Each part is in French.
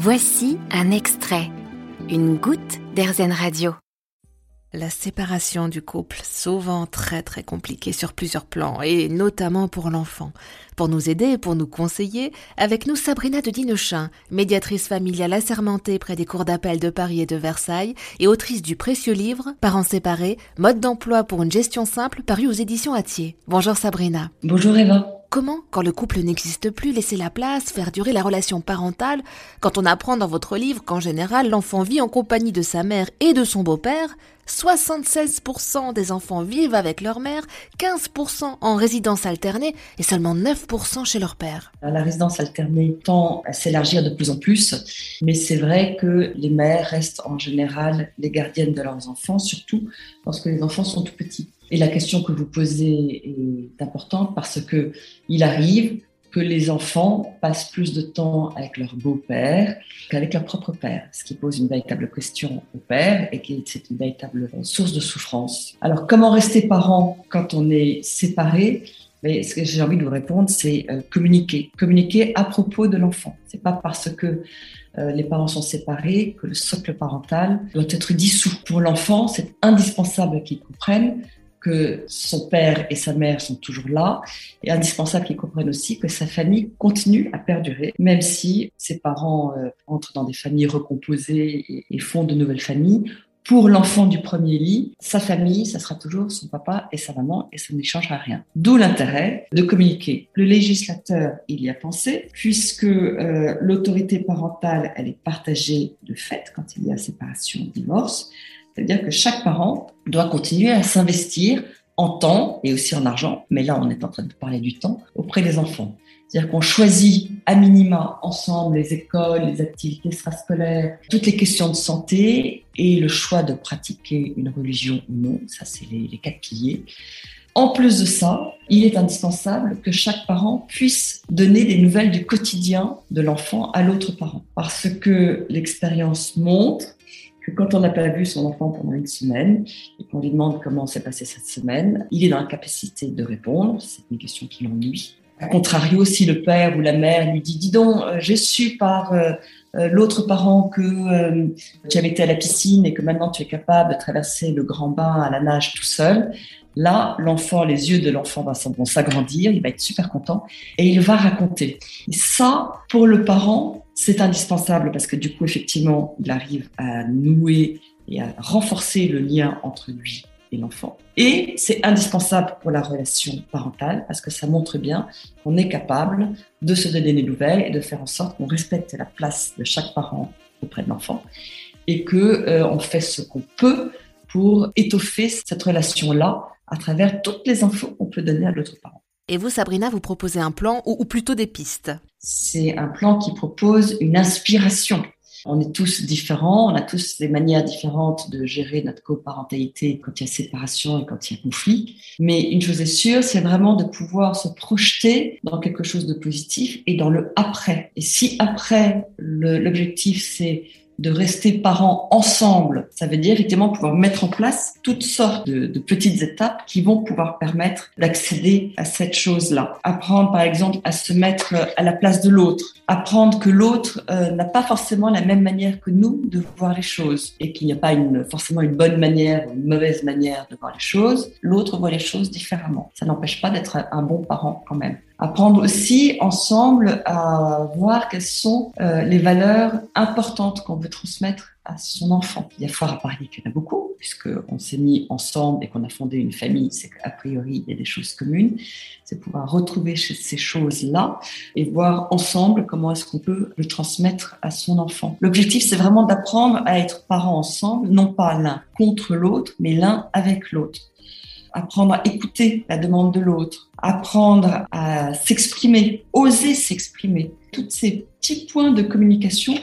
Voici un extrait, une goutte d'Airzen Radio. La séparation du couple, souvent très très compliquée sur plusieurs plans, et notamment pour l'enfant. Pour nous aider et pour nous conseiller, avec nous Sabrina de Dinochin, médiatrice familiale assermentée près des cours d'appel de Paris et de Versailles, et autrice du précieux livre Parents séparés, mode d'emploi pour une gestion simple, paru aux éditions Atier. Bonjour Sabrina. Bonjour Eva. Comment, quand le couple n'existe plus, laisser la place, faire durer la relation parentale, quand on apprend dans votre livre qu'en général l'enfant vit en compagnie de sa mère et de son beau-père, 76% des enfants vivent avec leur mère, 15% en résidence alternée et seulement 9% chez leur père. La résidence alternée tend à s'élargir de plus en plus, mais c'est vrai que les mères restent en général les gardiennes de leurs enfants, surtout lorsque les enfants sont tout petits. Et la question que vous posez est importante parce que il arrive que les enfants passent plus de temps avec leur beau-père qu'avec leur propre père, ce qui pose une véritable question au père et qui c'est une véritable source de souffrance. Alors comment rester parent quand on est séparé? Mais ce que j'ai envie de vous répondre, c'est euh, communiquer. Communiquer à propos de l'enfant. C'est pas parce que euh, les parents sont séparés que le socle parental doit être dissous. Pour l'enfant, c'est indispensable qu'il comprenne que son père et sa mère sont toujours là, et indispensable qu'il comprenne aussi que sa famille continue à perdurer, même si ses parents euh, entrent dans des familles recomposées et, et font de nouvelles familles. Pour l'enfant du premier lit, sa famille, ça sera toujours son papa et sa maman, et ça ne changera rien. D'où l'intérêt de communiquer. Le législateur, il y a pensé, puisque euh, l'autorité parentale, elle est partagée de fait quand il y a séparation, divorce. C'est-à-dire que chaque parent doit continuer à s'investir en temps et aussi en argent, mais là on est en train de parler du temps, auprès des enfants. C'est-à-dire qu'on choisit à minima ensemble les écoles, les activités extrascolaires, toutes les questions de santé et le choix de pratiquer une religion ou non, ça c'est les, les quatre piliers. En plus de ça, il est indispensable que chaque parent puisse donner des nouvelles du quotidien de l'enfant à l'autre parent. Parce que l'expérience montre quand on n'a pas vu son enfant pendant une semaine et qu'on lui demande comment s'est passée cette semaine, il est dans la capacité de répondre. C'est une question qui l'ennuie. A contrario, si le père ou la mère lui dit, dis donc, euh, j'ai su par euh, euh, l'autre parent que tu avais été à la piscine et que maintenant tu es capable de traverser le grand bain à la nage tout seul. Là, l'enfant, les yeux de l'enfant vont s'agrandir, il va être super content et il va raconter. Et ça, pour le parent, c'est indispensable parce que du coup, effectivement, il arrive à nouer et à renforcer le lien entre lui et l'enfant. Et c'est indispensable pour la relation parentale parce que ça montre bien qu'on est capable de se donner des nouvelles et de faire en sorte qu'on respecte la place de chaque parent auprès de l'enfant et que euh, on fait ce qu'on peut pour étoffer cette relation-là à travers toutes les infos qu'on peut donner à l'autre parent. Et vous, Sabrina, vous proposez un plan ou, plutôt des pistes? C'est un plan qui propose une inspiration. On est tous différents, on a tous des manières différentes de gérer notre coparentalité quand il y a séparation et quand il y a conflit. Mais une chose est sûre, c'est vraiment de pouvoir se projeter dans quelque chose de positif et dans le après. Et si après, l'objectif c'est de rester parents ensemble. Ça veut dire effectivement pouvoir mettre en place toutes sortes de, petites étapes qui vont pouvoir permettre d'accéder à cette chose-là. Apprendre par exemple à se mettre à la place de l'autre. Apprendre que l'autre euh, n'a pas forcément la même manière que nous de voir les choses et qu'il n'y a pas forcément une bonne manière ou une mauvaise manière de voir les choses. L'autre voit les choses différemment. Ça n'empêche pas d'être un bon parent quand même apprendre aussi ensemble à voir quelles sont euh, les valeurs importantes qu'on veut transmettre à son enfant. Il y a fort à parier qu'il y en a beaucoup, puisqu'on s'est mis ensemble et qu'on a fondé une famille, c'est qu'a priori, il y a des choses communes. C'est pouvoir retrouver ces choses-là et voir ensemble comment est-ce qu'on peut le transmettre à son enfant. L'objectif, c'est vraiment d'apprendre à être parents ensemble, non pas l'un contre l'autre, mais l'un avec l'autre apprendre à écouter la demande de l'autre, apprendre à s'exprimer, oser s'exprimer. Tous ces petits points de communication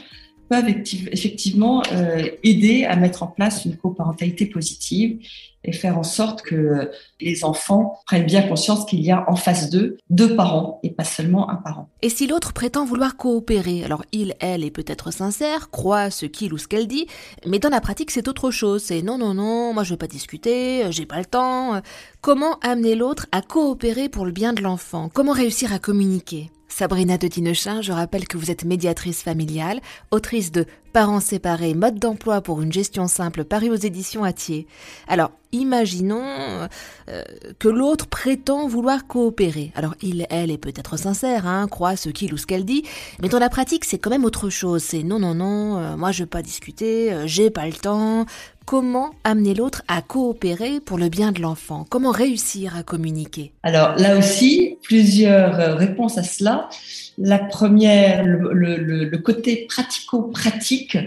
peuvent effectivement euh, aider à mettre en place une coparentalité positive et faire en sorte que les enfants prennent bien conscience qu'il y a en face d'eux deux parents et pas seulement un parent. Et si l'autre prétend vouloir coopérer, alors il, elle est peut-être sincère, croit ce qu'il ou ce qu'elle dit, mais dans la pratique c'est autre chose. C'est non, non, non, moi je veux pas discuter, j'ai pas le temps. Comment amener l'autre à coopérer pour le bien de l'enfant? Comment réussir à communiquer? Sabrina de Dinechin, je rappelle que vous êtes médiatrice familiale, autrice de Parents séparés, mode d'emploi pour une gestion simple, paru aux éditions Atier. Alors, imaginons euh, que l'autre prétend vouloir coopérer. Alors, il, elle est peut-être sincère, hein, croit ce qu'il ou ce qu'elle dit, mais dans la pratique, c'est quand même autre chose. C'est non, non, non, euh, moi je veux pas discuter, euh, j'ai pas le temps. Comment amener l'autre à coopérer pour le bien de l'enfant? Comment réussir à communiquer? Alors là aussi, plusieurs réponses à cela. La première, le, côté pratico-pratique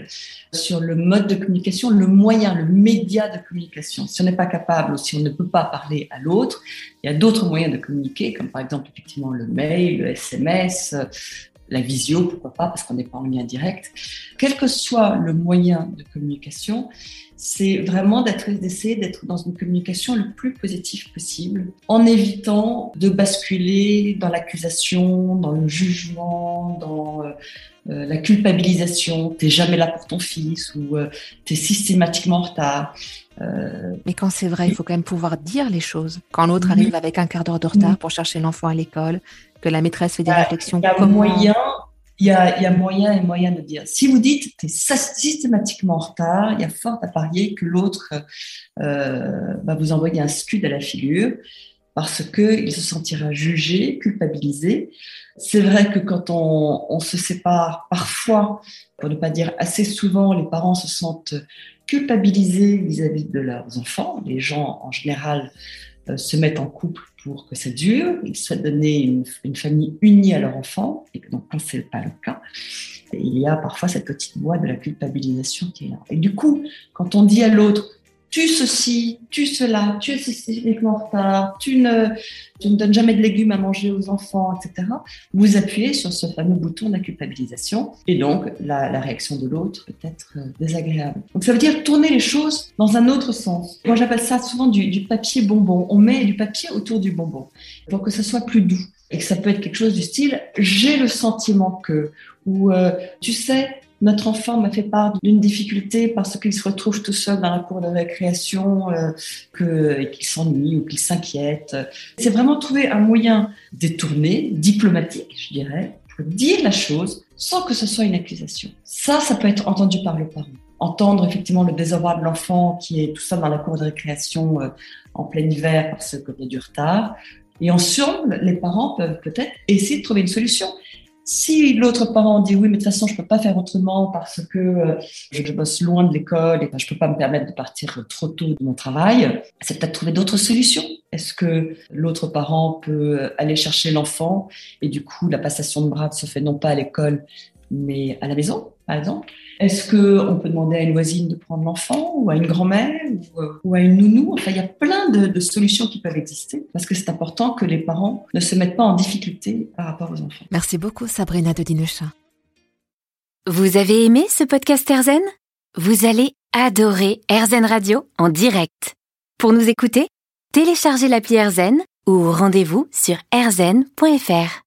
sur le mode de communication, le moyen, le média de communication. Si on n'est pas capable ou si on ne peut pas parler à l'autre, il y a d'autres moyens de communiquer, comme par exemple effectivement le mail, le SMS, la visio, pourquoi pas, parce qu'on n'est pas en lien direct. Quel que soit le moyen de communication, c'est vraiment d'essayer d'être dans une communication le plus positive possible, en évitant de basculer dans l'accusation, dans le jugement, dans euh, euh, la culpabilisation. T'es jamais là pour ton fils ou euh, t'es systématiquement en retard. Mais quand c'est vrai, il faut quand même pouvoir dire les choses. Quand l'autre arrive avec un quart d'heure de retard pour chercher l'enfant à l'école, que la maîtresse fait des réflexions. Il y a moyen il y, a, moyen et moyen de dire. Si vous dites tu es systématiquement en retard, il y a fort à parier que l'autre euh, va vous envoyer un scud à la figure parce qu'il se sentira jugé, culpabilisé. C'est vrai que quand on, se sépare, parfois, pour ne pas dire assez souvent, les parents se sentent culpabilisés vis-à-vis -vis de leurs enfants. Les gens, en général, euh, se mettent en couple pour que ça dure, ils souhaitent donner une, famille unie à leur enfant, et donc quand ce n'est pas le cas, il y a parfois cette petite voix de la culpabilisation qui est là. Et du coup, quand on dit à l'autre, tu ceci, tu cela, tu es systématiquement en retard, tu ne, tu ne donnes jamais de légumes à manger aux enfants, etc. Vous appuyez sur ce fameux bouton de la culpabilisation et donc la, réaction de l'autre peut être euh, désagréable. Donc ça veut dire tourner les choses dans un autre sens. Moi j'appelle ça souvent du, du papier bonbon. On met du papier autour du bonbon pour que ça soit plus doux et que ça peut être quelque chose du style j'ai le sentiment que ou euh, tu sais notre enfant m'a fait part d'une difficulté parce qu'il se retrouve tout seul dans la cour de récréation, euh, qu'il s'ennuie ou qu'il s'inquiète. C'est vraiment trouver un moyen détourné, diplomatique, je dirais, pour dire la chose sans que ce soit une accusation. Ça, ça peut être entendu par le parent. Entendre effectivement le désarroi de l'enfant qui est tout seul dans la cour de récréation euh, en plein hiver parce qu'il y a du retard. Et ensemble, les parents peuvent peut-être essayer de trouver une solution. Si l'autre parent dit oui, mais de toute façon, je peux pas faire autrement parce que euh, je, bosse loin de l'école et je peux pas me permettre de partir trop tôt de mon travail, c'est peut-être trouver d'autres solutions. Est-ce que l'autre parent peut aller chercher l'enfant et du coup, la passation de bras se fait non pas à l'école, mais à la maison, par exemple Est-ce qu'on peut demander à une voisine de prendre l'enfant ou à une grand-mère ou, à une nounou? Enfin, il y a plein de, solutions qui peuvent exister parce que c'est important que les parents ne se mettent pas en difficulté par rapport aux enfants. Merci beaucoup, Sabrina de Dinechin. Vous avez aimé ce podcast Erzen? Vous allez adorer Erzen Radio en direct. Pour nous écouter, téléchargez l'appli Erzen ou rendez-vous sur erzen.fr.